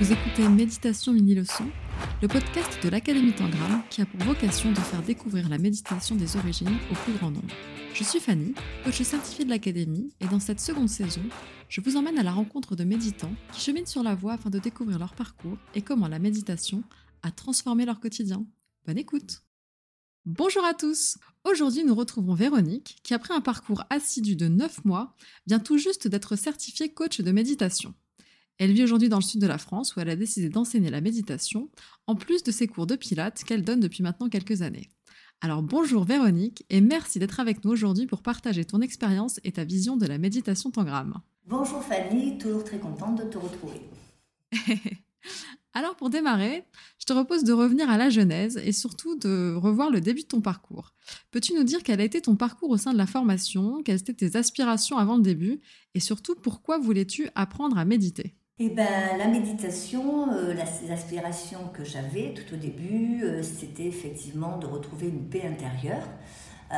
Vous écoutez Méditation Mini Leçon, le podcast de l'Académie Tangram qui a pour vocation de faire découvrir la méditation des origines au plus grand nombre. Je suis Fanny, coach certifiée de l'Académie, et dans cette seconde saison, je vous emmène à la rencontre de méditants qui cheminent sur la voie afin de découvrir leur parcours et comment la méditation a transformé leur quotidien. Bonne écoute Bonjour à tous Aujourd'hui, nous retrouvons Véronique, qui après un parcours assidu de 9 mois, vient tout juste d'être certifiée coach de méditation. Elle vit aujourd'hui dans le sud de la France où elle a décidé d'enseigner la méditation, en plus de ses cours de pilates qu'elle donne depuis maintenant quelques années. Alors bonjour Véronique et merci d'être avec nous aujourd'hui pour partager ton expérience et ta vision de la méditation tangram. Bonjour Fanny, toujours très contente de te retrouver. Alors pour démarrer, je te propose de revenir à la genèse et surtout de revoir le début de ton parcours. Peux-tu nous dire quel a été ton parcours au sein de la formation, quelles étaient tes aspirations avant le début et surtout pourquoi voulais-tu apprendre à méditer? Eh ben, la méditation, euh, les aspirations que j'avais tout au début, euh, c'était effectivement de retrouver une paix intérieure euh,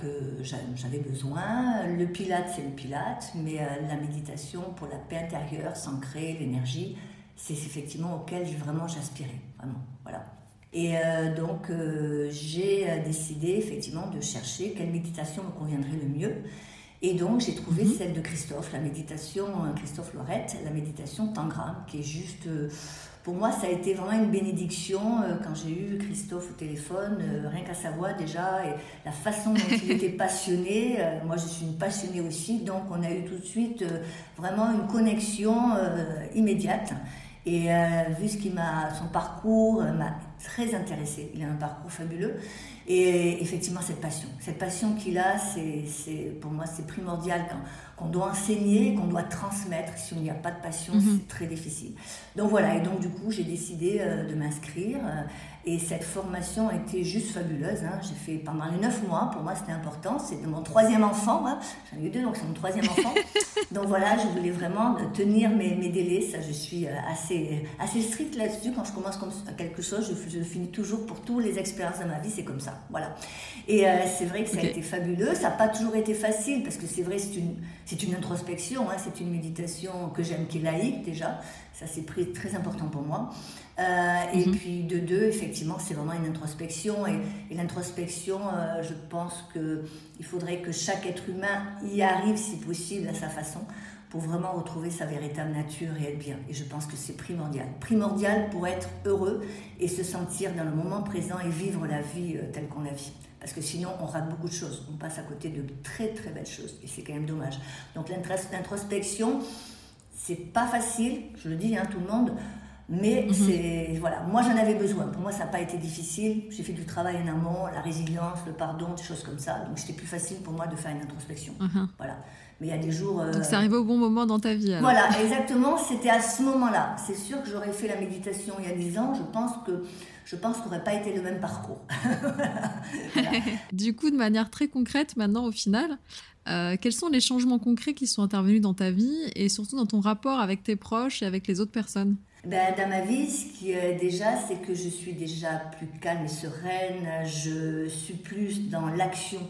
que j'avais besoin. Le pilate, c'est le pilate, mais la méditation pour la paix intérieure, s'ancrer, l'énergie, c'est effectivement auquel vraiment j'aspirais, vraiment, voilà. Et donc, j'ai décidé effectivement de chercher quelle méditation me conviendrait le mieux. Et donc, j'ai trouvé mhm. celle de Christophe, la méditation, euh, Christophe Lorette, la méditation Tangram, qui est juste. Euh, pour moi, ça a été vraiment une bénédiction euh, quand j'ai eu Christophe au téléphone, rien qu'à sa voix déjà, et la façon dont il était passionné. moi, je suis une passionnée aussi, donc on a eu tout de suite vraiment une connexion immédiate. Et vu ce qui m'a, son parcours m'a très intéressé. Il a un parcours fabuleux. Et effectivement, cette passion, cette passion qu'il a, c'est, pour moi, c'est primordial qu'on doit enseigner, qu'on doit transmettre. Si on n'y a pas de passion, mhm. c'est très difficile. Donc voilà, et donc du coup, j'ai décidé euh, de m'inscrire. Euh, et cette formation a été juste fabuleuse. Hein. J'ai fait pendant les neuf mois, pour moi c'était important, c'est mon troisième enfant. Hein. J'en ai eu deux, donc c'est mon troisième enfant. donc voilà, je voulais vraiment tenir mes, mes délais. Ça, je suis euh, assez, assez stricte là-dessus. Quand je commence comme quelque chose, je, je, finis toujours pour toutes les expériences de ma vie, c'est comme ça. Voilà. Et c'est vrai que ça a été fabuleux. Ça n'a pas toujours été facile, parce que c'est vrai, c'est une c'est une introspection, hein, c'est une méditation que j'aime, qui est laïque déjà. Ça, c'est très important pour moi. Euh, et mhm. puis, de deux, effectivement, c'est vraiment une introspection. Et, l'introspection, euh, je pense qu'il faudrait que chaque être humain y arrive, si possible, à sa façon, pour vraiment retrouver sa véritable nature et être bien. Et je pense que c'est primordial. Primordial pour être heureux et se sentir dans le moment présent et vivre la vie euh, telle qu'on la vit parce que sinon on rate beaucoup de choses, on passe à côté de très très belles choses et c'est quand même dommage. Donc l'introspection, c'est pas facile, je le dis à hein, tout le monde, mais mhm. c'est voilà, moi j'en avais besoin. Pour moi ça n'a pas été difficile. J'ai fait du travail en amont, la résilience, le pardon, des choses comme ça. Donc c'était plus facile pour moi de faire une introspection. Mhm. Voilà. Mais il y a des jours. Donc c'est arrivé au bon moment dans ta vie. Voilà, exactement. C'était à ce moment-là. C'est sûr que j'aurais fait la méditation il y a 10 ans. Je pense que je pense qu'on n'aurait pas été le même parcours. Du coup, de manière très concrète, maintenant, au final, euh, quels sont les changements concrets qui sont intervenus dans ta vie et surtout dans ton rapport avec tes proches et avec les autres personnes? Ben, dans ma vie, ce qui est déjà, c'est que je suis déjà plus calme et sereine. Je suis plus dans l'action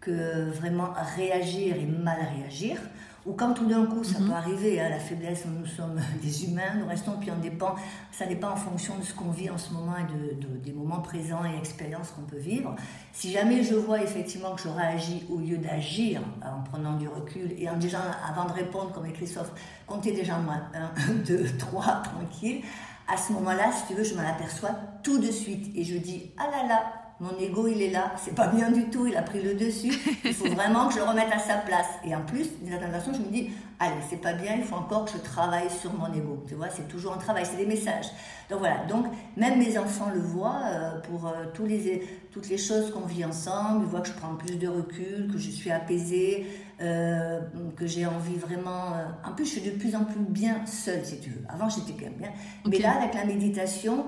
que vraiment réagir et mal réagir ou quand tout d'un coup, ça mhm. peut arriver, à hein, la faiblesse, nous sommes des humains, nous restons, puis on dépend, ça dépend en fonction de ce qu'on vit en ce moment et de, des moments présents et expériences qu'on peut vivre. Si jamais je vois effectivement que je réagis au lieu d'agir, en prenant du recul et en déjà, avant de répondre, comme avec Christophe, comptez déjà moi, 1, 2, 3, tranquille, à ce moment-là, si tu veux, je m'en aperçois tout de suite et je dis, ah là là, mon ego il est là, c'est pas bien du tout, il a pris le dessus, il faut vraiment que je le remette à sa place. Et en plus, d'une certaine façon, je me dis, allez, c'est pas bien, il faut encore que je travaille sur mon ego. Tu vois, c'est toujours un travail, c'est des messages. Donc voilà, donc même mes enfants le voient euh, pour euh, tous les, toutes les choses qu'on vit ensemble, ils voient que je prends plus de recul, que je suis apaisée, euh, que j'ai envie vraiment. En plus, je suis de plus en plus bien seule, si tu veux. Avant, j'étais quand même bien. Mais là, avec la méditation,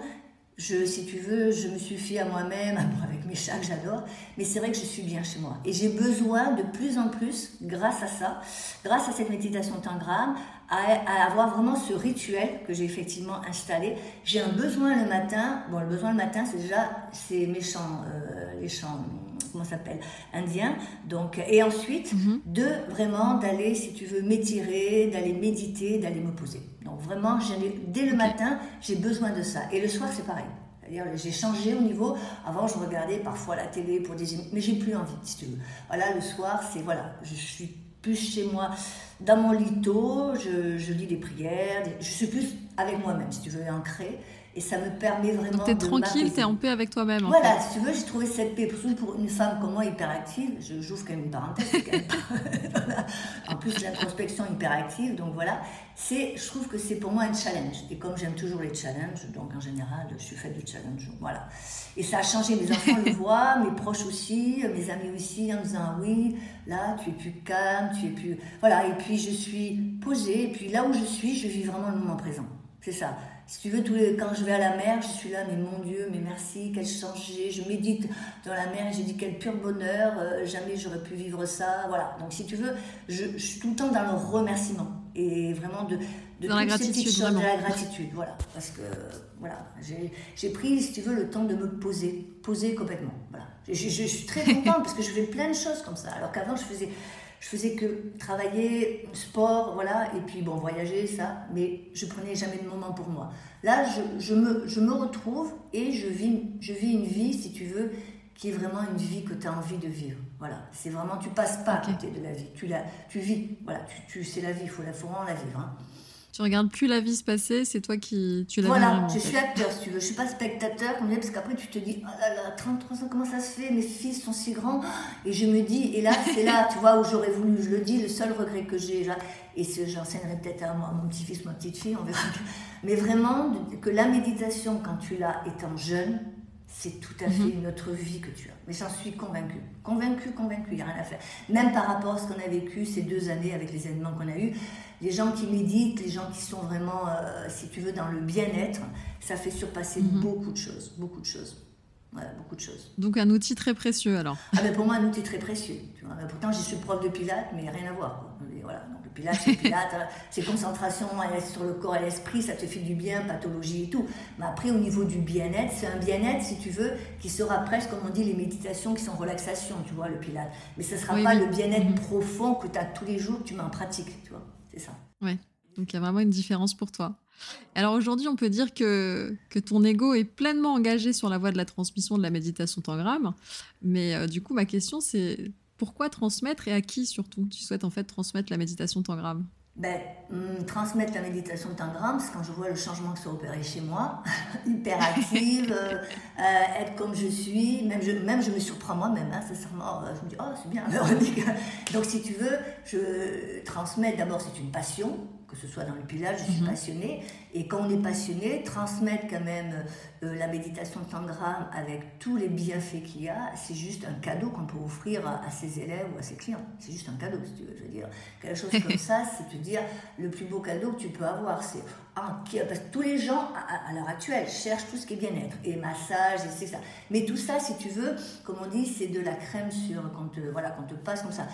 je, si tu veux, je me suffis à moi-même, avec mes chats que j'adore, mais c'est vrai que je suis bien chez moi. Et j'ai besoin de plus en plus, grâce à ça, grâce à cette méditation tangram, à, avoir vraiment ce rituel que j'ai effectivement installé. J'ai un besoin le matin, bon le besoin le matin c'est déjà c'est mes chants, euh, les chants comment ça s'appelle, indien. Donc, et ensuite, mhm. de vraiment d'aller, si tu veux, m'étirer, d'aller méditer, d'aller me poser. Donc vraiment, dès le matin, j'ai besoin de ça. Et le soir, c'est pareil. J'ai changé au niveau. Avant, je regardais parfois la télé pour des. Mais j'ai plus envie, si tu veux. Voilà, le soir, c'est. Voilà, je suis plus chez moi, dans mon lito, je, je lis des prières. je suis plus avec moi-même, si tu veux, ancrée. Et ça me permet vraiment. Tu es tranquille, tu es en paix avec toi-même. Voilà, si tu veux, j'ai trouvé cette paix. Surtout pour une femme comme moi, hyperactive, j'ouvre quand même une parenthèse. en plus, l'introspection hyperactive, donc voilà. C'est, je trouve que c'est pour moi un challenge. Et comme j'aime toujours les challenges, donc en général, je suis faite de challenge. Voilà. Et ça a changé. Mes enfants le voient, mes proches aussi, mes amis aussi, en disant oui, là, tu es plus calme, tu es plus. Voilà. Et puis, je suis posée. Et puis, là où je suis, je vis vraiment le moment présent. C'est ça. Si tu veux, tous les, quand je vais à la mer, je suis là, mais mon Dieu, mais merci, quel changé. Je médite dans la mer et je dis quel pur bonheur, euh, jamais j'aurais pu vivre ça. Voilà. Donc, si tu veux, je, suis tout le temps dans le remerciement et vraiment de, de dans la choses, de la gratitude. Voilà. Parce que, voilà, j'ai pris, si tu veux, le temps de me poser, poser complètement. Voilà. Je, je suis très contente parce que je fais plein de choses comme ça. Alors qu'avant, je faisais je faisais que travailler, sport, voilà, et puis bon, voyager, ça, mais je prenais jamais de moment pour moi. Là, je, je, me, je me retrouve et je vis, je vis une vie, si tu veux, qui est vraiment une vie que tu as envie de vivre. Voilà, c'est vraiment, tu passes pas à côté de la vie, tu, la, tu vis, voilà, tu, tu c'est la vie, il faut, la, faut vraiment la vivre. Hein tu regardes plus la vie se passer, c'est toi qui tu la Voilà, je suis acteur si tu veux, je suis pas spectateur comme parce qu'après tu te dis oh là là, 33 ans, comment ça se fait? Mes fils sont si grands et je me dis et là c'est là, tu vois où j'aurais voulu, je le dis, le seul regret que j'ai et j'enseignerai peut-être à, mon petit-fils, ma petite-fille, on verra. Mais vraiment que la méditation quand tu l'as étant jeune, c'est tout à fait mhm. une autre vie que tu as. Mais j'en suis convaincue. Convaincue, convaincue, il n'y a rien à faire. Même par rapport à ce qu'on a vécu ces deux années avec les événements qu'on a eus, les gens qui méditent, les gens qui sont vraiment, euh, si tu veux, dans le bien-être, ça fait surpasser mhm. beaucoup de choses. Beaucoup de choses. Voilà, beaucoup de choses. Donc un outil très précieux alors. Ah ben pour moi un outil très précieux. Tu vois. Pourtant je suis prof de pilates mais rien à voir. Voilà. Donc le pilates c'est pilates, hein. c'est concentration sur le corps et l'esprit, ça te fait du bien, pathologie et tout. Mais après au niveau du bien-être, c'est un bien-être si tu veux qui sera presque comme on dit les méditations qui sont relaxation, tu vois le pilates. Mais ce ne sera pas le bien-être mhm. profond que tu as tous les jours que tu mets en pratique, tu vois. C'est. Ouais. Donc il y a vraiment une différence pour toi. Alors aujourd'hui, on peut dire que, que ton ego est pleinement engagé sur la voie de la transmission de la méditation tangram. Mais euh, du coup, ma question, c'est pourquoi transmettre et à qui surtout? Tu souhaites en fait transmettre la méditation tangram ben, hum, transmettre la méditation tangram, c'est quand je vois le changement qui s'est opéré chez moi, hyper active, euh, euh, être comme je suis, même je, même je me surprends moi-même, hein, sincèrement, je me dis, oh c'est bien. Donc si tu veux, je transmets d'abord, c'est une passion, que ce soit dans le pilote, je suis mhm. passionnée. Et quand on est passionné, transmettre quand même euh, la méditation tangram avec tous les bienfaits qu'il y a, c'est juste un cadeau qu'on peut offrir à, ses élèves ou à ses clients. C'est juste un cadeau, si tu veux. Je veux dire, quelque chose comme ça, c'est te dire le plus beau cadeau que tu peux avoir. C'est ah, parce que tous les gens, à, l'heure actuelle, cherchent tout ce qui est bien-être, et massage, et c'est ça. Mais tout ça, si tu veux, comme on dit, c'est de la crème sur, quand voilà, qu'on te passe comme ça.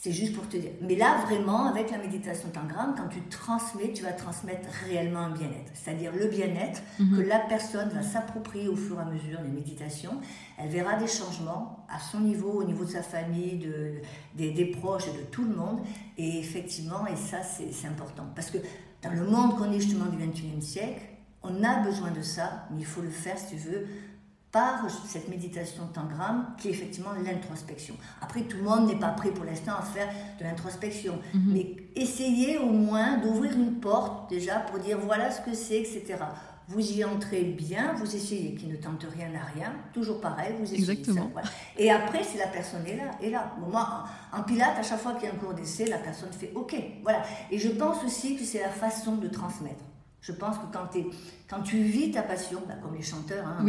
C'est juste pour te dire. Mais là, vraiment, avec la méditation tangram, quand tu transmets, tu vas transmettre réellement un bien-être. C'est-à-dire le bien-être mhm. que la personne va s'approprier au fur et à mesure des méditations. Elle verra des changements à son niveau, au niveau de sa famille, de, des, des proches, de tout le monde. Et effectivement, et ça, c'est important. Parce que dans le monde qu'on est justement du 21e siècle, on a besoin de ça, mais il faut le faire, si tu veux, par cette méditation tangram qui est effectivement l'introspection. Après, tout le monde n'est pas prêt pour l'instant à faire de l'introspection, mhm. mais essayez au moins d'ouvrir une porte déjà pour dire voilà ce que c'est, etc. Vous y entrez bien, vous essayez, qui ne tente rien à rien, toujours pareil, vous essayez Exactement. ça. Et après, si la personne est là, est là. moi, en, pilates, à chaque fois qu'il y a un cours d'essai, la personne fait OK. Voilà. Et je pense aussi que c'est la façon de transmettre. Je pense que quand, quand tu vis ta passion, bah, comme les chanteurs, hein,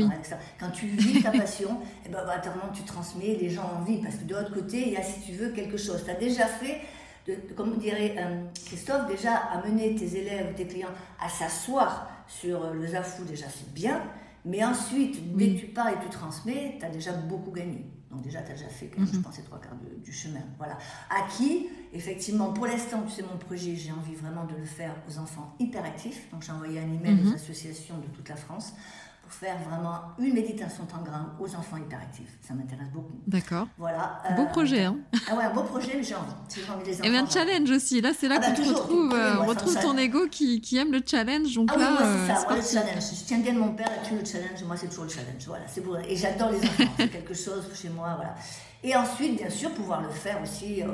quand tu vis ta passion, et eh ben, bah, tu transmets, les gens en vivent. Parce que de l'autre côté, il y a, si tu veux, quelque chose. Tu as déjà fait, de, comme dirait euh, Christophe, déjà amener tes élèves ou tes clients à s'asseoir sur euh, le zafou, déjà c'est bien. Mais ensuite, dès que tu pars et tu transmets, tu as déjà beaucoup gagné. Donc déjà, tu as déjà fait, je mhm. pense, les trois quarts du chemin. Voilà. À qui, effectivement, pour l'instant, tu sais, mon projet, j'ai envie vraiment de le faire aux enfants hyperactifs. Donc j'ai envoyé un email aux mhm. associations de toute la France pour faire vraiment une méditation tangram aux enfants hyperactifs. Ça m'intéresse beaucoup. D'accord. Voilà. Beau projet, hein Ah ouais, un beau projet, mais j'ai envie. Envie des enfants. Et bien, challenge aussi. Là, c'est là Ah bah, qu'on retrouve, tu euh, on retrouve ça, ton ça- ego qui, qui aime le challenge. Donc Ah oui, là, moi euh, c'est ça, c'est moi le challenge. Je tiens bien de mon père là-dessus, le challenge, moi c'est toujours le challenge. Voilà, c'est pour... Et j'adore les enfants, c'est quelque chose chez moi, voilà. Et ensuite, bien sûr, pouvoir le faire aussi euh,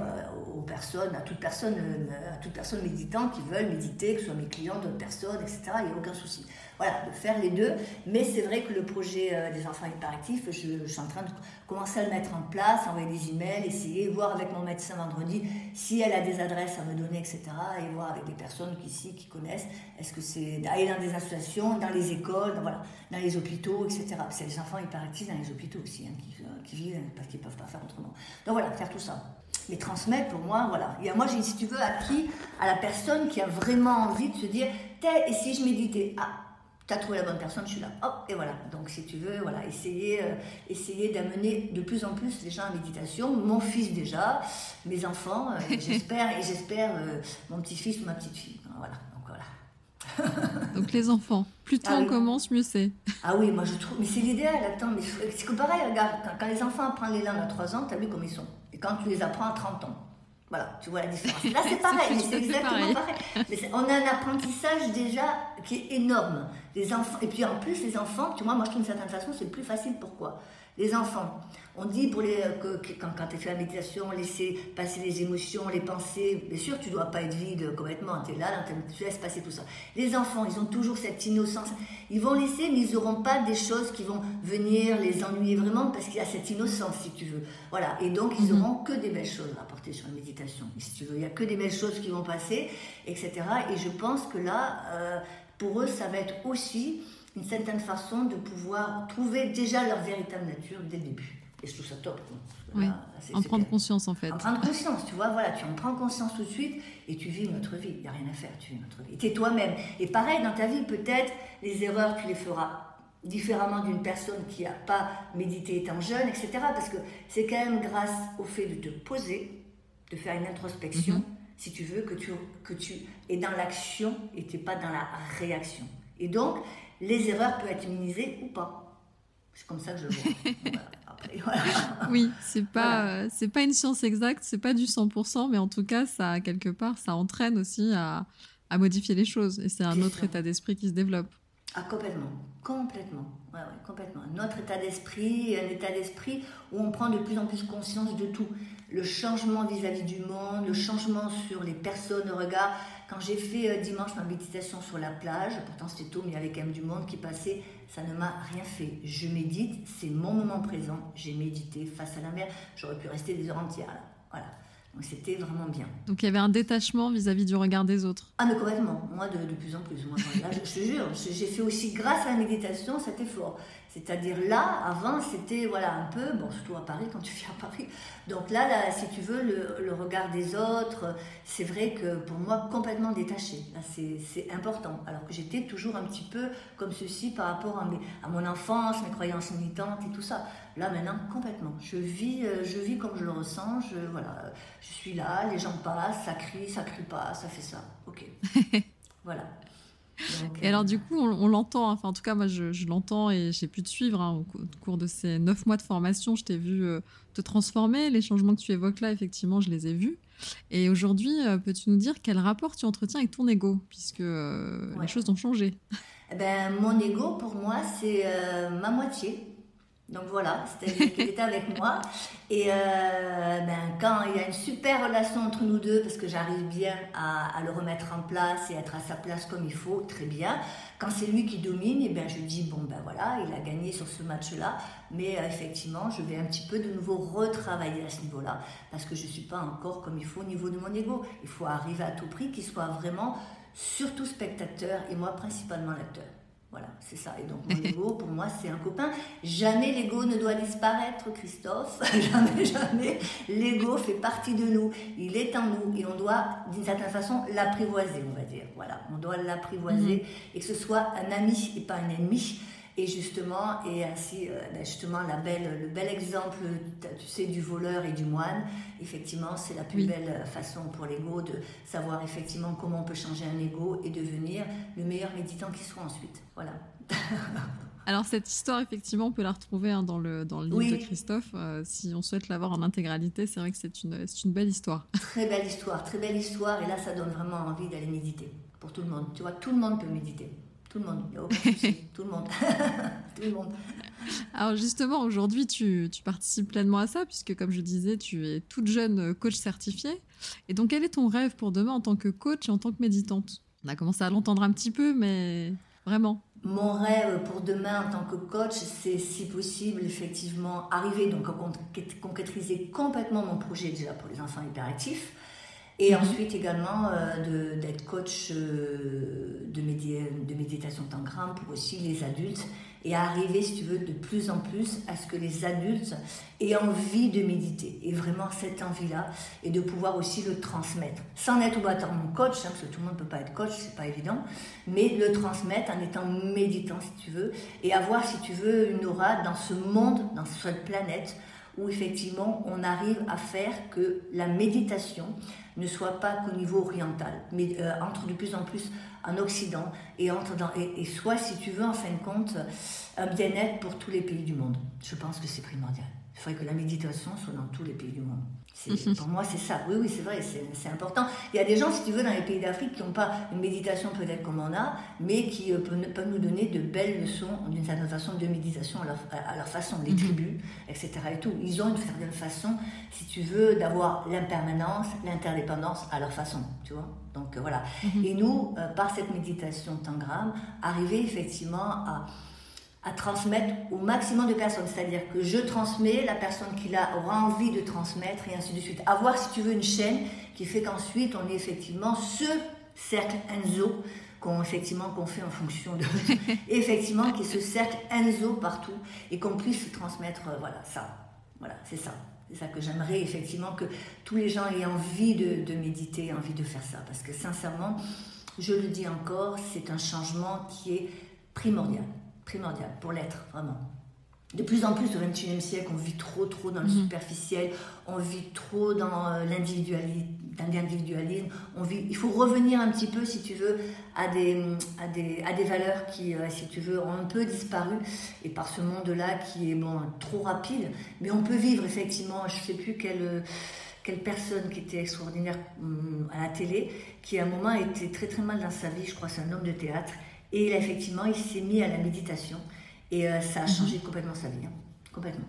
aux personnes, à toute personne, euh, à toute personne méditant qui veulent méditer, que ce soit mes clients, d'autres personnes, etc. Il n'y a aucun souci. Voilà, de faire les deux. Mais c'est vrai que le projet euh, des enfants hyperactifs, je, suis en train de commencer à le mettre en place, envoyer des emails, essayer, voir avec mon médecin vendredi si elle a des adresses à me donner, etc. Et voir avec des personnes qui, ici qui connaissent. Est-ce que c'est aller dans des associations, dans les écoles, dans, voilà, dans les hôpitaux, etc. C'est les enfants hyperactifs dans les hôpitaux aussi, hein, qui, qui vivent parce qu'ils ne peuvent pas faire autrement. Donc voilà, faire tout ça. Mais transmettre, pour moi, voilà. Et moi, j'ai, si tu veux, appris à la personne qui a vraiment envie de se dire, T'es- et si je méditais? Ah, T'as trouvé la bonne personne, je suis là. Hop, et voilà. Donc, si tu veux, voilà, essayer, euh, essayer d'amener de plus en plus les gens en méditation. Mon fils déjà, mes enfants, euh, j'espère, et j'espère euh, mon petit-fils ou ma petite-fille. Voilà. Donc, les enfants, plus tôt Ah on oui. commence, mieux c'est. Ah oui, moi je trouve, mais c'est l'idéal, attends, mais c'est que pareil, regarde, quand, quand les enfants apprennent les langues à 3 ans, t'as vu comme ils sont. Et quand tu les apprends à 30 ans, voilà, tu vois la différence. Là c'est pareil, C'est mais c'est exactement pareil. pareil. Mais c'est- on a un apprentissage déjà qui est énorme. Les enfants, et puis en plus les enfants, tu vois, moi je trouve d'une certaine façon c'est plus facile, pourquoi? Les enfants, on dit pour les, que, que quand, quand tu fais la méditation, laisser passer les émotions, les pensées, bien sûr tu dois pas être vide complètement, tu es là, tu laisses passer tout ça. Les enfants, ils ont toujours cette innocence. Ils vont laisser, mais ils n'auront pas des choses qui vont venir les ennuyer vraiment parce qu'il y a cette innocence, si tu veux. Voilà. Et donc, ils Mhm. n'auront que des belles choses à apporter sur la méditation. Si tu veux, il n'y a que des belles choses qui vont passer, etc. Et je pense que là, euh, pour eux, ça va être aussi une certaine façon de pouvoir trouver déjà leur véritable nature dès le début. Et je trouve ça top. Oui. En prendre conscience en fait. En prendre conscience, tu vois, voilà, tu en prends conscience tout de suite et tu vis notre vie. Il n'y a rien à faire, tu vis notre vie. Tu es toi-même. Et pareil, dans ta vie, peut-être, les erreurs, tu les feras différemment d'une personne qui n'a pas médité étant jeune, etc. Parce que c'est quand même grâce au fait de te poser, de faire une introspection, Mhm. si tu veux, que tu, que tu es dans l'action et tu n'es pas dans la réaction. Et donc, les erreurs peuvent être minimisées ou pas. C'est comme ça que je le vois. Voilà. Après, voilà. Oui, c'est pas euh, c'est pas une science exacte, c'est pas du 100%, mais en tout cas, ça quelque part, ça entraîne aussi à, à modifier les choses. Et c'est un autre ça. état d'esprit qui se développe. Ah, complètement. Complètement. Ouais, ouais, complètement. Notre état d'esprit, un état d'esprit où on prend de plus en plus conscience de tout. Le changement vis-à-vis du monde, le changement sur les personnes, le regard. Quand j'ai fait euh, dimanche ma méditation sur la plage, pourtant c'était tôt, mais il y avait quand même du monde qui passait, ça ne m'a rien fait. Je médite, c'est mon moment présent. J'ai médité face à la mer. J'aurais pu rester des heures entières là. Voilà. Donc c'était vraiment bien. Donc il y avait un détachement vis-à-vis du regard des autres. Ah mais complètement, moi de, de plus en plus. Moi, là, je, te jure, j'ai fait aussi grâce à la méditation cet effort. C'est-à-dire là, avant, c'était voilà un peu, bon surtout à Paris quand tu viens à Paris. Donc là, là si tu veux, le, le regard des autres, c'est vrai que pour moi complètement détaché. C'est c'est important. Alors que j'étais toujours un petit peu comme ceci par rapport à, mes, à mon enfance, mes croyances militantes et tout ça. Là maintenant complètement. Je vis, euh, je vis comme je le ressens. Je voilà, je suis là, les gens passent, ça crie, ça crie pas, ça fait ça. Ok. voilà. Donc, Et euh, alors du coup, on, on l'entend, hein. enfin en tout cas moi je, je l'entends et j'ai pu te suivre hein, au, cou- au cours de ces neuf mois de formation, je t'ai vu euh, te transformer, les changements que tu évoques là, effectivement, je les ai vus. Et aujourd'hui, euh, peux-tu nous dire quel rapport tu entretiens avec ton ego, puisque euh, Ouais. les choses ont changé Eh ben, mon ego, pour moi, c'est euh, ma moitié. Donc voilà, c'est-à-dire qu'il était avec moi. Et euh, ben, quand il y a une super relation entre nous deux, parce que j'arrive bien à, le remettre en place et être à sa place comme il faut, très bien. Quand c'est lui qui domine, et ben, je dis, bon ben voilà, il a gagné sur ce match-là. Mais euh, effectivement, je vais un petit peu de nouveau retravailler à ce niveau-là, parce que je ne suis pas encore comme il faut au niveau de mon ego. Il faut arriver à tout prix qu'il soit vraiment surtout spectateur et moi principalement l'acteur. Voilà, c'est ça. Et donc mon ego, pour moi, c'est un copain. Jamais l'ego ne doit disparaître, Christophe. jamais, jamais. L'ego fait partie de nous. Il est en nous et on doit, d'une certaine façon, l'apprivoiser, on va dire. Voilà, on doit l'apprivoiser et que ce soit un ami et pas un ennemi. Et justement, et ainsi, euh, ben, justement, la belle, le bel exemple, tu sais, du voleur et du moine, effectivement, c'est la plus Oui. belle façon pour l'ego de savoir effectivement comment on peut changer un ego et devenir le meilleur méditant qui soit ensuite. Voilà. Alors cette histoire, effectivement, on peut la retrouver hein, dans, le, dans le livre de Christophe. Euh, si on souhaite l'avoir en intégralité, c'est vrai que c'est une, une belle histoire. Très belle histoire, très belle histoire. Et là, ça donne vraiment envie d'aller méditer pour tout le monde. Tu vois, tout le monde peut méditer. Tout le monde, il n'y a aucun souci. tout le monde. tout le monde. Alors justement, aujourd'hui, tu, tu, participes pleinement à ça, puisque comme je disais, tu es toute jeune coach certifiée. Et donc, quel est ton rêve pour demain en tant que coach et en tant que méditante? On a commencé à l'entendre un petit peu, mais vraiment. Mon rêve pour demain en tant que coach, c'est si possible effectivement arriver donc à concrétiser complètement mon projet déjà pour les enfants hyperactifs et mhm. ensuite également euh, d'être coach euh, de, de méditation tangram pour aussi les adultes et arriver, si tu veux, de plus en plus à ce que les adultes aient envie de méditer. Et vraiment cette envie-là, et de pouvoir aussi le transmettre. Sans être obligatoirement coach, hein, parce que tout le monde ne peut pas être coach, c'est pas évident, mais le transmettre en étant méditant, si tu veux, et avoir, si tu veux, une aura dans ce monde, dans cette planète, où effectivement on arrive à faire que la méditation ne soit pas qu'au niveau oriental, mais euh, entre de plus en plus en Occident et, entre dans, et, et soit, si tu veux, en fin de compte, un bien-être pour tous les pays du monde. Je pense que c'est primordial. Il faudrait que la méditation soit dans tous les pays du monde. Mhm. Pour moi, c'est ça. Oui, oui, c'est vrai, c'est important. Il y a des gens, si tu veux, dans les pays d'Afrique qui n'ont pas une méditation peut-être comme on a, mais qui euh, peuvent, nous donner de belles leçons, d'une certaine façon, de méditation à leur, à leur façon, les mhm. tribus, etc. Et tout. Ils ont une certaine façon, si tu veux, d'avoir l'impermanence, l'interdépendance à leur façon, tu vois. Donc euh, voilà. Mhm. Et nous, euh, par cette méditation tangram, arriver effectivement à à transmettre au maximum de personnes. C'est-à-dire que je transmets, la personne qui l'a aura envie de transmettre et ainsi de suite. Avoir, si tu veux, une chaîne qui fait qu'ensuite on est effectivement ce cercle Enzo qu'on effectivement qu'on fait en fonction de effectivement qui est ce cercle Enzo partout et qu'on puisse transmettre euh, voilà ça voilà c'est ça c'est ça que j'aimerais effectivement que tous les gens aient envie de, de méditer envie de faire ça parce que sincèrement je le dis encore c'est un changement qui est primordial primordial pour l'être, vraiment. De plus en plus au XXIe siècle, on vit trop, trop dans le mhm. superficiel, on vit trop dans euh, l'individualisme, on vit, il faut revenir un petit peu, si tu veux, à des, à des, à des valeurs qui, euh, si tu veux, ont un peu disparu, et par ce monde-là qui est bon, trop rapide, mais on peut vivre effectivement, je ne sais plus quelle quelle personne qui était extraordinaire hum, à la télé, qui à un moment était très très mal dans sa vie, je crois c'est un homme de théâtre, et effectivement, il s'est mis à la méditation et euh, ça a changé mhm. complètement sa vie. Hein. Complètement.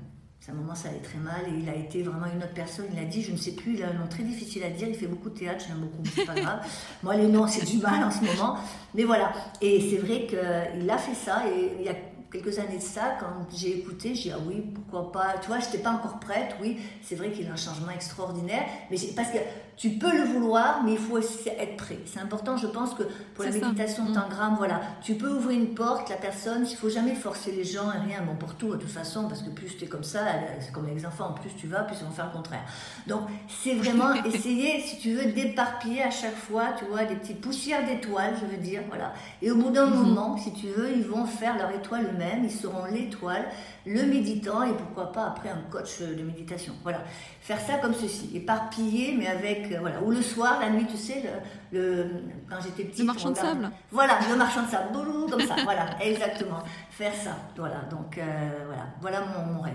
À un moment, ça allait très mal et il a été vraiment une autre personne. Il a dit, je ne sais plus, il a un nom très difficile à dire. Il fait beaucoup de théâtre, j'aime beaucoup, mais c'est pas grave. Moi, les noms, c'est du mal en ce moment. Mais voilà. Et c'est vrai qu'il a fait ça et il y a quelques années de ça, quand j'ai écouté, j'ai dit ah oui, pourquoi pas. Tu vois, je n'étais pas encore prête. Oui, c'est vrai qu'il a un changement extraordinaire, mais parce que tu peux le vouloir, mais il faut aussi être prêt. C'est important, je pense que pour la méditation mm. tangram, voilà, tu peux ouvrir une porte, la personne, il faut jamais forcer les gens et rien, bon pour tout de toute façon, parce que plus tu es comme ça, c'est comme les enfants, plus tu vas, plus ils vont faire le contraire. Donc c'est vraiment essayer, si tu veux, d'éparpiller à chaque fois, tu vois, des petites poussières d'étoiles, je veux dire, voilà. Et au bout d'un mm-hmm. moment, si tu veux, ils vont faire leur étoile eux-mêmes, ils seront l'étoile le méditant et pourquoi pas après un coach de méditation. Voilà, faire ça comme ceci, éparpillé mais avec euh, voilà ou le soir, la nuit, tu sais, le, quand j'étais petite. Le marchand de sable. Voilà, le marchand de sable, comme ça, voilà, exactement, faire ça. Voilà, donc euh, voilà, voilà mon, mon rêve.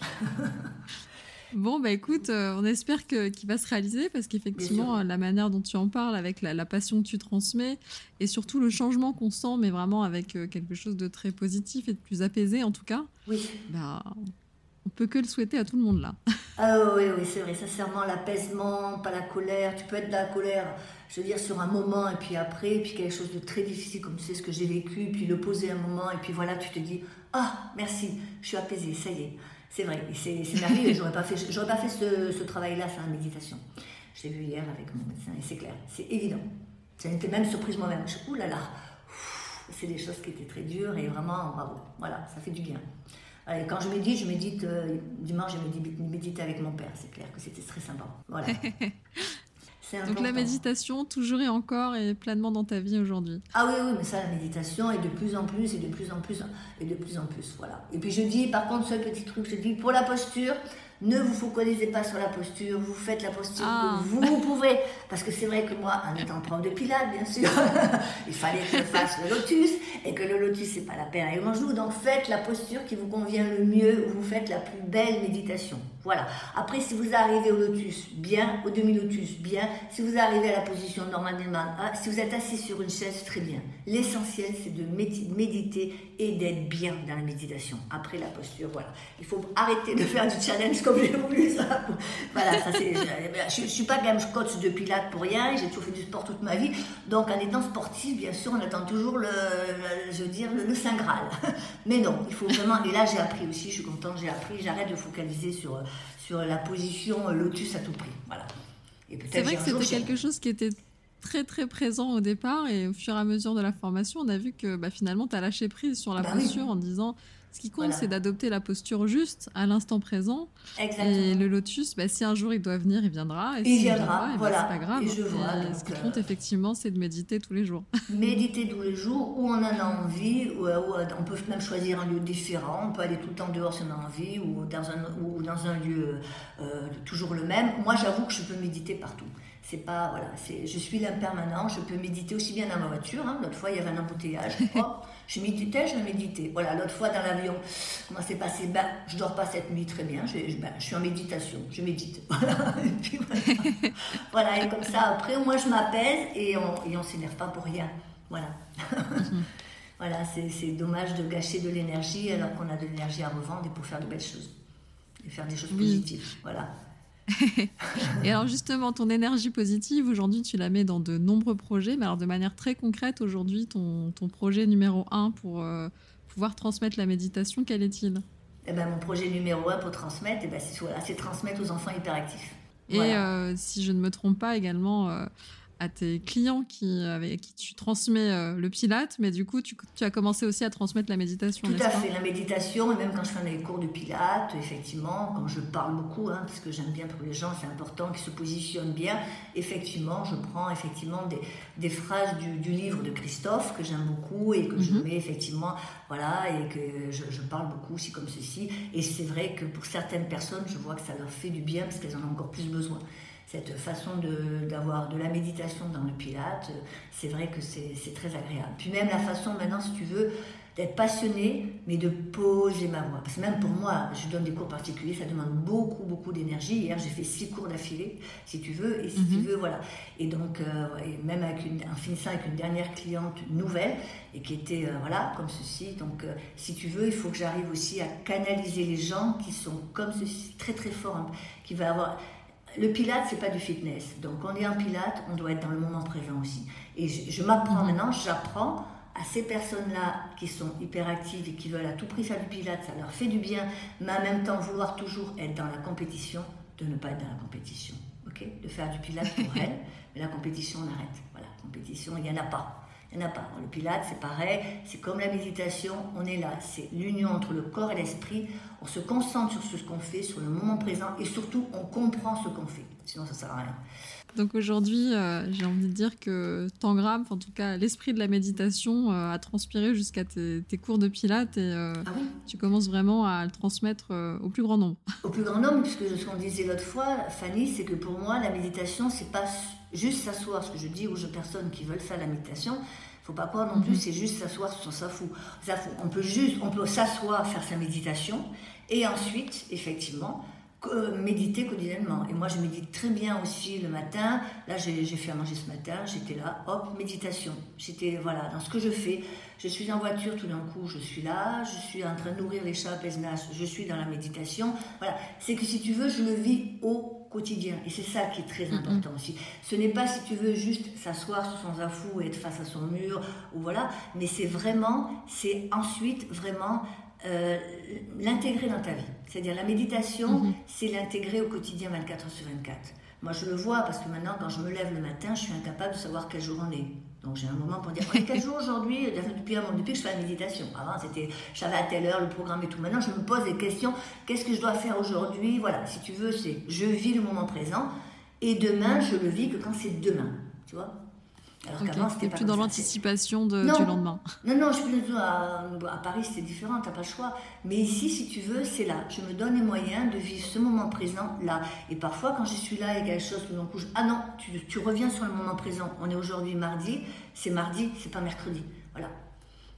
Bon, bah écoute, euh, on espère qu'il va se réaliser parce qu'effectivement, la manière dont tu en parles, avec la, passion que tu transmets et surtout le changement qu'on sent, mais vraiment avec euh, quelque chose de très positif et de plus apaisé en tout cas, oui. bah, on peut que le souhaiter à tout le monde là. Ah oui, oui, c'est vrai, sincèrement, l'apaisement, pas la colère. Tu peux être de la colère, je veux dire, sur un moment et puis après, puis quelque chose de très difficile comme c'est ce que j'ai vécu, puis le poser un moment et puis voilà, tu te dis, ah, merci, je suis apaisée, ça y est. C'est vrai, c'est merveilleux. J'aurais pas fait, pas fait ce, travail-là sans la méditation. Je l'ai vu hier avec mon médecin et c'est clair, c'est évident. J'étais même surprise moi-même. Je ouh là là, c'est des choses qui étaient très dures et vraiment bravo. Voilà, ça fait du bien. Et quand je médite, je médite euh, dimanche, je médite avec mon père. C'est clair que c'était très sympa. Voilà. Donc la méditation, toujours et encore, est pleinement dans ta vie aujourd'hui. Ah oui, oui, mais ça, la méditation est de plus en plus, et de plus en plus, et de plus en plus, voilà. Et puis je dis, par contre, ce petit truc, je dis, pour la posture, Ne vous focalisez pas sur la posture, vous faites la posture Ah. que vous pouvez. Parce que c'est vrai que moi, en étant prof de pilates, bien sûr, il fallait que je fasse le lotus, et que le lotus, c'est pas la peine avec mon genou. Donc faites la posture qui vous convient le mieux, où vous faites la plus belle méditation. Voilà. Après, si vous arrivez au lotus, bien, au demi-lotus, bien. Si vous arrivez à la position normalement, ah, si vous êtes assis sur une chaise, très bien. L'essentiel, c'est de médi- méditer et d'être bien dans la méditation. Après la posture, voilà. Il faut arrêter de faire du challenge comme j'ai voulu ça. Voilà, ça c'est. Je, je suis pas même coach de pilates pour rien. J'ai toujours fait du sport toute ma vie. Donc, en étant sportif, bien sûr, on attend toujours le, je veux dire, le, le saint graal. Mais non, il faut vraiment. Et là, j'ai appris aussi. Je suis contente, j'ai appris. J'arrête de focaliser sur sur la position lotus à tout prix. Voilà. C'est vrai que c'était quelque chose qui était très très présent au départ et au fur et à mesure de la formation, on a vu que bah, finalement tu as lâché prise sur la Bah oui. posture en disant ce qui compte Voilà. c'est d'adopter la posture juste à l'instant présent Exactement. et le lotus bah, si un jour il doit venir il viendra et Il vient viendra, pas, eh ben, voilà. c'est pas grave Et je vois, Et donc, ce qui euh, compte effectivement c'est de méditer tous les jours Méditer tous les jours, où on en a envie, ou, euh, euh, on peut même choisir un lieu différent, on peut aller tout le temps dehors si on a envie, ou dans un, ou dans un lieu euh, toujours le même. Moi, j'avoue que je peux méditer partout. C'est pas, voilà, c'est, je suis l'impermanent, je peux méditer aussi bien dans ma voiture. hein. L'autre fois, il y avait un embouteillage. Hop, je méditais, je méditais. Voilà, l'autre fois, dans l'avion, comment c'est passé? Ben, je dors pas cette nuit très bien, je, ben, je suis en méditation, je médite. Voilà, et puis voilà. Voilà, et comme ça, après, moi, je m'apaise et on et on s'énerve pas pour rien. Voilà. voilà, c'est c'est dommage de gâcher de l'énergie alors qu'on a de l'énergie à revendre et pour faire de belles choses. Et faire des choses Oui. positives. Voilà. Et alors justement ton énergie positive aujourd'hui tu la mets dans de nombreux projets mais alors de manière très concrète aujourd'hui ton, ton projet numéro un pour euh, pouvoir transmettre la méditation quel est-il? Eh ben, mon projet numéro un pour transmettre, eh ben, c'est voilà, transmettre aux enfants hyperactifs. Et Voilà. euh, si je ne me trompe pas également euh, à tes clients qui, avec qui tu transmets euh, le pilate, mais du coup tu, tu as commencé aussi à transmettre la méditation, Tout à fait, la méditation, et même quand je fais des cours de pilates, effectivement, quand je parle beaucoup, hein, parce que j'aime bien pour les gens, c'est important qu'ils se positionnent bien, effectivement, je prends effectivement des, des phrases du, du livre de Christophe que j'aime beaucoup et que je Mhm. mets effectivement, voilà, et que je, je parle beaucoup aussi comme ceci. Et c'est vrai que pour certaines personnes, je vois que ça leur fait du bien parce qu'elles en ont encore plus besoin. Cette façon d'avoir de, la méditation dans le pilate, c'est vrai que c'est c'est très agréable. Puis même la façon maintenant, si tu veux, d'être passionné, mais de poser ma voix. Parce que même pour moi, je donne des cours particuliers, ça demande beaucoup, beaucoup d'énergie. Hier, j'ai fait six cours d'affilée, si tu veux, et si tu Mhm. veux, voilà. Et donc, euh, et même avec une, en finissant avec une dernière cliente nouvelle, et qui était, euh, voilà, comme ceci. Donc, euh, si tu veux, il faut que j'arrive aussi à canaliser les gens qui sont comme ceci, très, très forts, hein, qui va avoir... Le pilate, c'est pas du fitness. Donc, on est en pilate, on doit être dans le moment présent aussi. Et je, je m'apprends Mhm. maintenant, j'apprends à ces personnes-là qui sont hyperactives et qui veulent à tout prix faire du pilate, ça leur fait du bien, mais en même temps vouloir toujours être dans la compétition, de ne pas être dans la compétition. Ok? De faire du pilate pour elles, mais la compétition, on arrête. Voilà, compétition, il n'y en a pas. Il n'y en a pas. Le pilate, c'est pareil, c'est comme la méditation, on est là. C'est l'union entre le corps et l'esprit. On se concentre sur ce qu'on fait, sur le moment présent, et surtout, on comprend ce qu'on fait. Sinon, ça ne sert à rien. Donc aujourd'hui, euh, j'ai envie de dire que Tangram, en tout cas l'esprit de la méditation, euh, a transpiré jusqu'à tes, tes cours de pilates et euh, Ah oui tu commences vraiment à le transmettre au plus grand nombre. Au plus grand nombre, puisque ce qu'on disait l'autre fois, Fanny, c'est que pour moi, la méditation, c'est pas juste s'asseoir. Ce que je dis aux personnes qui veulent faire la méditation, faut pas croire non plus, Mhm. c'est juste s'asseoir sur sa fou. On peut juste, on peut s'asseoir, faire sa méditation, et ensuite, effectivement, méditer quotidiennement. Et moi, je médite très bien aussi le matin. Là, j'ai fait à manger ce matin, j'étais là, hop, méditation. J'étais, voilà, dans ce que je fais. Je suis en voiture, tout d'un coup, je suis là, je suis en train de nourrir les chats à je suis dans la méditation. Voilà, c'est que si tu veux, je le vis au quotidien. Et c'est ça qui est très important aussi. Ce n'est pas, si tu veux, juste s'asseoir sur son afou et être face à son mur, ou voilà, mais c'est vraiment, c'est ensuite vraiment euh, l'intégrer dans ta vie. C'est-à-dire la méditation, Mhm. c'est l'intégrer au quotidien 24 heures sur 24. Moi, je le vois parce que maintenant, quand je me lève le matin, je suis incapable de savoir quel jour on est. Donc, j'ai un moment pour dire, quel jour aujourd'hui depuis, depuis que je fais la méditation. Avant, c'était, je savais à telle heure le programme et tout. Maintenant, je me pose des questions. Qu'est-ce que je dois faire aujourd'hui? Voilà, si tu veux, c'est je vis le moment présent et demain, je le vis que quand c'est demain. Tu vois? Alors qu'avant, c'était plus dans l'anticipation du lendemain. Non, non, je suis plus à, à Paris, c'est différent, t'as pas le choix. Mais ici, si tu veux, c'est là. Je me donne les moyens de vivre ce moment présent là. Et parfois, quand je suis là, a quelque chose tout d'un coup, ah non, tu, tu, reviens sur le moment présent. On est aujourd'hui mardi, c'est mardi, c'est pas mercredi. Voilà.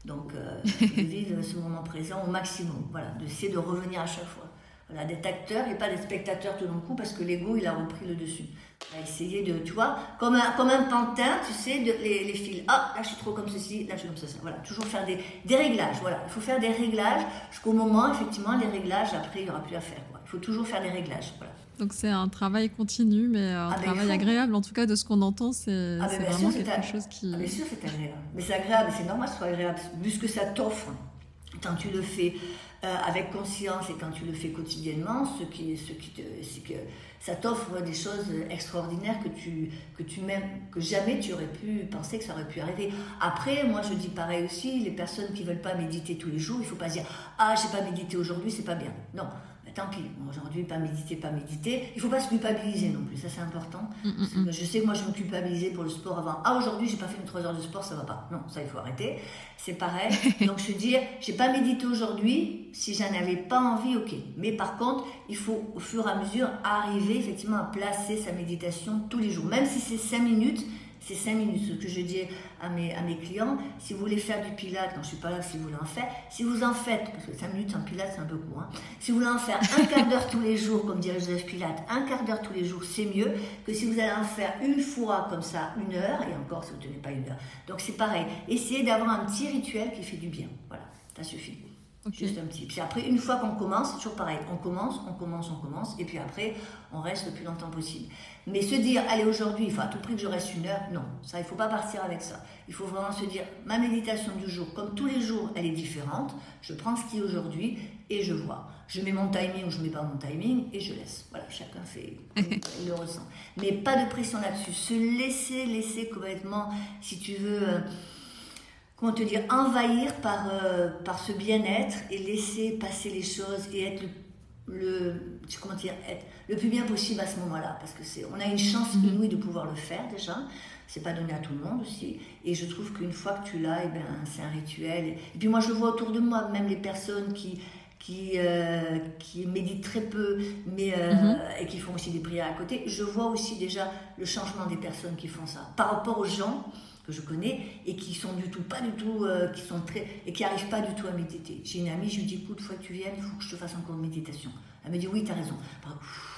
Donc, euh, de vivre ce moment présent au maximum. Voilà, d'essayer de revenir à chaque fois. Voilà, d'être acteur et pas d'être spectateur tout d'un coup parce que l'ego, il a repris le dessus. À essayer de, tu vois, comme un, comme un pantin, tu sais, de, les, les fils. Ah, là je suis trop comme ceci, là je suis comme ceci. Voilà, toujours faire des, des réglages. Voilà, il faut faire des réglages jusqu'au moment, effectivement, les réglages, après il n'y aura plus à faire. Quoi. Il faut toujours faire des réglages. Voilà. Donc c'est un travail continu, mais un ah, travail agréable. En tout cas, de ce qu'on entend, c'est ah, vraiment quelque chose qui. Ah, bien sûr, c'est agréable. Mais c'est agréable, c'est normal que ce soit agréable, vu ce que ça t'offre quand tu le fais avec conscience et quand tu le fais quotidiennement, ce qui, ce qui c'est que ça t'offre des choses extraordinaires que tu, que tu même, que jamais tu aurais pu penser que ça aurait pu arriver. Après, moi je dis pareil aussi, les personnes qui veulent pas méditer tous les jours, il faut pas dire ah j'ai pas médité aujourd'hui, c'est pas bien. Non, tant pis. Aujourd'hui, pas méditer, pas méditer. Il faut pas se culpabiliser non plus, ça c'est important. Mm, mm, mm. Je sais que moi je me culpabilisais pour le sport avant. Ah, aujourd'hui, j'ai pas fait mes 3 heures de sport, ça va pas. Non, ça il faut arrêter. C'est pareil. Donc je veux dire, j'ai pas médité aujourd'hui, si j'en avais pas envie, ok. Mais par contre, il faut au fur et à mesure arriver effectivement à placer sa méditation tous les jours. Même si c'est 5 minutes, c'est 5 minutes. Ce que je dis à mes, clients, si vous voulez faire du pilate, quand je suis pas là, si vous voulez en faire, si vous en faites, parce que 5 minutes en pilate, c'est un peu court, hein, si vous voulez en faire un quart d'heure tous les jours, comme dirait Joseph Pilate, un quart d'heure tous les jours, c'est mieux que si vous allez en faire une fois comme ça, une heure, et encore si vous ne tenez pas une heure. Donc c'est pareil. Essayez d'avoir un petit rituel qui fait du bien. Voilà, ça suffit. Juste un petit. Puis après, une fois qu'on commence, c'est toujours pareil. On commence, on commence, on commence, et puis après, on reste le plus longtemps possible. Mais se dire, allez, aujourd'hui, il faut à tout prix que je reste une heure, non. Ça, il ne faut pas partir avec ça. Il faut vraiment se dire, ma méditation du jour, comme tous les jours, elle est différente. Je prends ce qui est aujourd'hui et je vois. Je mets mon timing ou je ne mets pas mon timing et je laisse. Voilà, chacun fait, il le ressent. Mais pas de pression là-dessus. Se laisser, laisser complètement, si tu veux. Euh, comment te dire, envahir par, euh, par ce bien-être et laisser passer les choses et être le, comment dire, être le plus bien possible à ce moment-là. Parce que c'est, on a une chance mhm. inouïe de pouvoir le faire déjà. C'est pas donné à tout le monde aussi. Et je trouve qu'une fois que tu l'as, et eh ben, c'est un rituel. Et puis moi, je vois autour de moi, même les personnes qui, qui, euh, qui méditent très peu mais, euh, mhm. et qui font aussi des prières à côté, je vois aussi déjà le changement des personnes qui font ça. Par rapport aux gens que je connais et qui sont du tout, pas du tout, euh, qui sont très, et qui n'arrivent pas du tout à méditer. J'ai une amie, je lui dis, écoute, fois que tu viennes, il faut que je te fasse encore une méditation. Elle me dit, oui, tu as raison.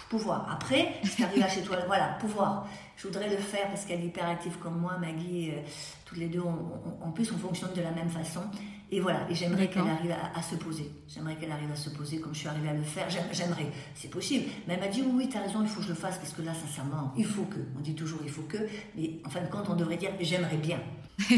pouvoir. Après, si tu arrives chez toi, voilà, pouvoir. Je voudrais le faire parce qu'elle est hyper active comme moi, Maggie, euh, toutes les deux, en plus, on fonctionne de la même façon. Et voilà, et j'aimerais qu'elle arrive à, se poser. J'aimerais qu'elle arrive à se poser comme je suis arrivée à le faire. J'aimerais, c'est possible. Mais elle m'a dit, oui, oui, tu as raison, il faut que je le fasse, parce que là, sincèrement, il faut que. On dit toujours, il faut que. Mais en fin de compte, on devrait dire, j'aimerais bien.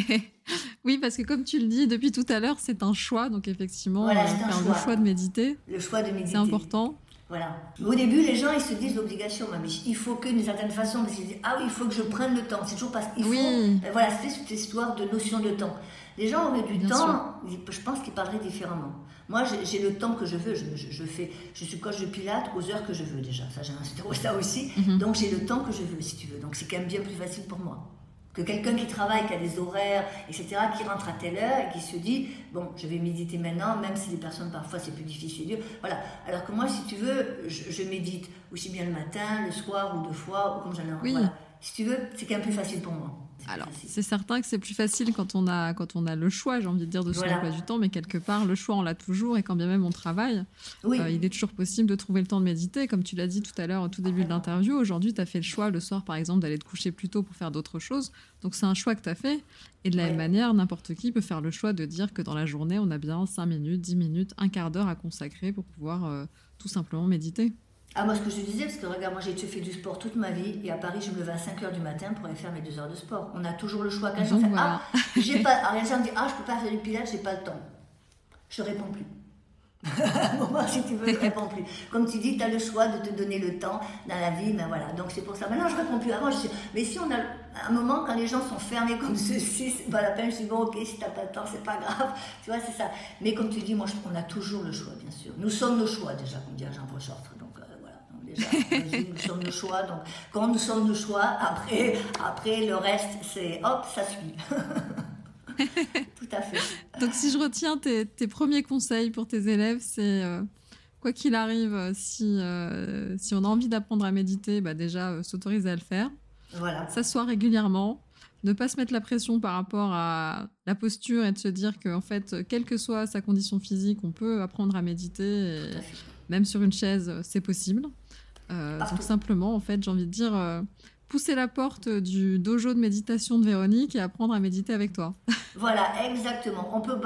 oui, parce que comme tu le dis depuis tout à l'heure, c'est un choix. Donc effectivement, voilà, euh, le choix de méditer. Le choix de méditer. C'est important. Voilà. Au début, les gens, ils se disent l'obligation, mais il faut que, d'une certaine façon, parce qu'ils disent, ah oui, il faut que je prenne le temps. C'est toujours parce qu'il faut. Ben voilà, c'est cette histoire de notion de temps. Les gens auraient du temps, je pense qu'ils parleraient différemment. Moi, j'ai le temps que je veux. Je, je, fais, je suis coach de pilates aux heures que je veux déjà. Ça, j'ai ça aussi. Mhm. Donc, j'ai le temps que je veux, si tu veux. Donc, c'est quand même bien plus facile pour moi que quelqu'un qui travaille, qui a des horaires, etc., qui rentre à telle heure et qui se dit, bon, je vais méditer maintenant, même si les personnes, parfois, c'est plus difficile. Voilà. Alors que moi, si tu veux, je, médite aussi bien le matin, le soir, ou deux fois, ou comme j'en ai oui. voilà. Si tu veux, c'est quand même plus facile pour moi. Alors, c'est certain que c'est plus facile quand on a quand on a le choix, j'ai envie de dire, de son emploi du temps, mais quelque part, le choix, on l'a toujours, et quand bien même on travaille, euh, il est toujours possible de trouver le temps de méditer. Comme tu l'as dit tout à l'heure au tout début de l'interview, aujourd'hui, tu as fait le choix le soir, par exemple, d'aller te coucher plus tôt pour faire d'autres choses. Donc, c'est un choix que tu as fait. Et de la même manière, n'importe qui peut faire le choix de dire que dans la journée, on a bien 5 minutes, 10 minutes, un quart d'heure à consacrer pour pouvoir euh, tout simplement méditer. Ah, moi, ce que je disais, parce que regarde, moi j'ai fait du sport toute ma vie, et à Paris, je me levais à 5 h du matin pour aller faire mes 2 heures de sport. On a toujours le choix. Quand j'en fais, ah, j'ai pas. Alors, les gens me disent, ah, je peux pas faire du pilates, j'ai pas le temps. Je réponds plus. moi, si tu veux, je réponds plus. Comme tu dis, tu as le choix de te donner le temps dans la vie, ben voilà. Donc c'est pour ça. Maintenant, je réponds plus. Avant, je suis... Mais si on a un moment quand les gens sont fermés comme ceci, c'est pas la peine. Je dis bon, ok, si t'as pas le temps, c'est pas grave. Tu vois, c'est ça. Mais comme tu dis, moi, on a toujours le choix, bien sûr. Nous sommes nos choix déjà, comme dirait Jean-Paul Sartre déjà. nous sommes le choix, donc quand nous sommes le choix, après, après le reste, c'est hop, ça suit. Tout à fait. Donc si je retiens tes, premiers conseils pour tes élèves, c'est euh, quoi qu'il arrive, si, euh, si on a envie d'apprendre à méditer, bah déjà euh, s'autoriser à le faire. Voilà. S'asseoir régulièrement, ne pas se mettre la pression par rapport à la posture et de se dire qu'en fait, quelle que soit sa condition physique, on peut apprendre à méditer. même sur une chaise, c'est possible. Donc simplement, en fait, j'ai envie de dire, pousser la porte du dojo de méditation de Véronique et apprendre à méditer avec toi. voilà, exactement. On peut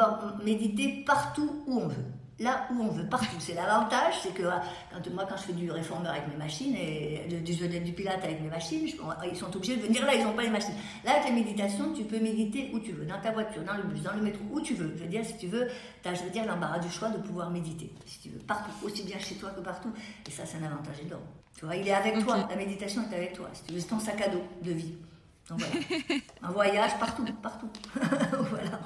méditer partout où on veut. Là où on veut, partout. C'est l'avantage, c'est que quand, moi, quand je fais du réformeur avec mes machines et du, du, du pilate avec mes machines, ils sont obligés de venir là, ils n'ont pas les machines. Là, avec la méditation, tu peux méditer où tu veux, dans ta voiture, dans le bus, dans le métro, où tu veux. Je veux dire, si tu veux, tu as, je veux dire, l'embarras du choix de pouvoir méditer. Si tu veux, partout, aussi bien chez toi que partout. Et ça, c'est un avantage énorme. Tu vois, il est avec toi, la méditation est avec toi. Si tu veux, c'est ton sac à dos de vie. Donc voilà. un voyage partout, partout. voilà.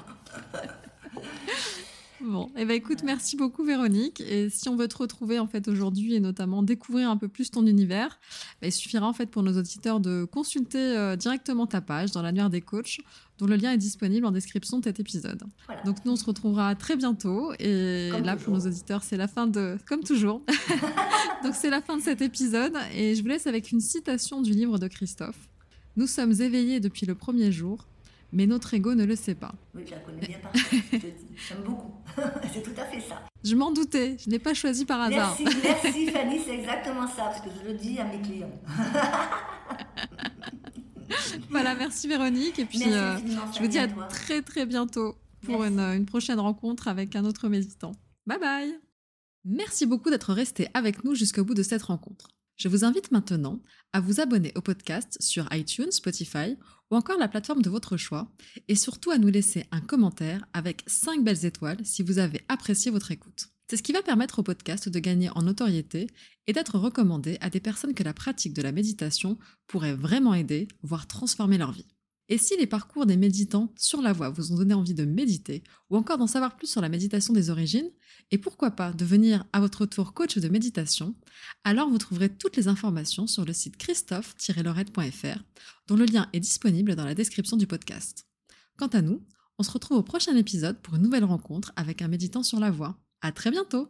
Bon, et eh ben écoute, merci beaucoup Véronique. Et si on veut te retrouver en fait aujourd'hui et notamment découvrir un peu plus ton univers, bah, il suffira en fait pour nos auditeurs de consulter euh, directement ta page dans l'annuaire des coachs, dont le lien est disponible en description de cet épisode. Donc nous on se retrouvera très bientôt et là pour nos auditeurs c'est la fin de, comme toujours. Donc c'est la fin de cet épisode et je vous laisse avec une citation du livre de Christophe. Nous sommes éveillés depuis le premier jour mais notre ego ne le sait pas. Oui, je la connais bien par J'aime beaucoup. c'est tout à fait ça. Je m'en doutais, je n'ai pas choisi par hasard. Merci, merci Fanny, c'est exactement ça, parce que je le dis à mes clients. voilà, merci Véronique. Et puis, euh, je vous dis à, très très bientôt pour une, une prochaine rencontre avec un autre méditant. Bye bye Merci beaucoup d'être resté avec nous jusqu'au bout de cette rencontre. Je vous invite maintenant à vous abonner au podcast sur iTunes, Spotify ou encore la plateforme de votre choix et surtout à nous laisser un commentaire avec 5 belles étoiles si vous avez apprécié votre écoute. C'est ce qui va permettre au podcast de gagner en notoriété et d'être recommandé à des personnes que la pratique de la méditation pourrait vraiment aider, voire transformer leur vie. Et si les parcours des méditants sur la voie vous ont donné envie de méditer ou encore d'en savoir plus sur la méditation des origines, et pourquoi pas devenir à votre tour coach de méditation, alors vous trouverez toutes les informations sur le site christophe-lorette.fr dont le lien est disponible dans la description du podcast. Quant à nous, on se retrouve au prochain épisode pour une nouvelle rencontre avec un méditant sur la voie. À très bientôt!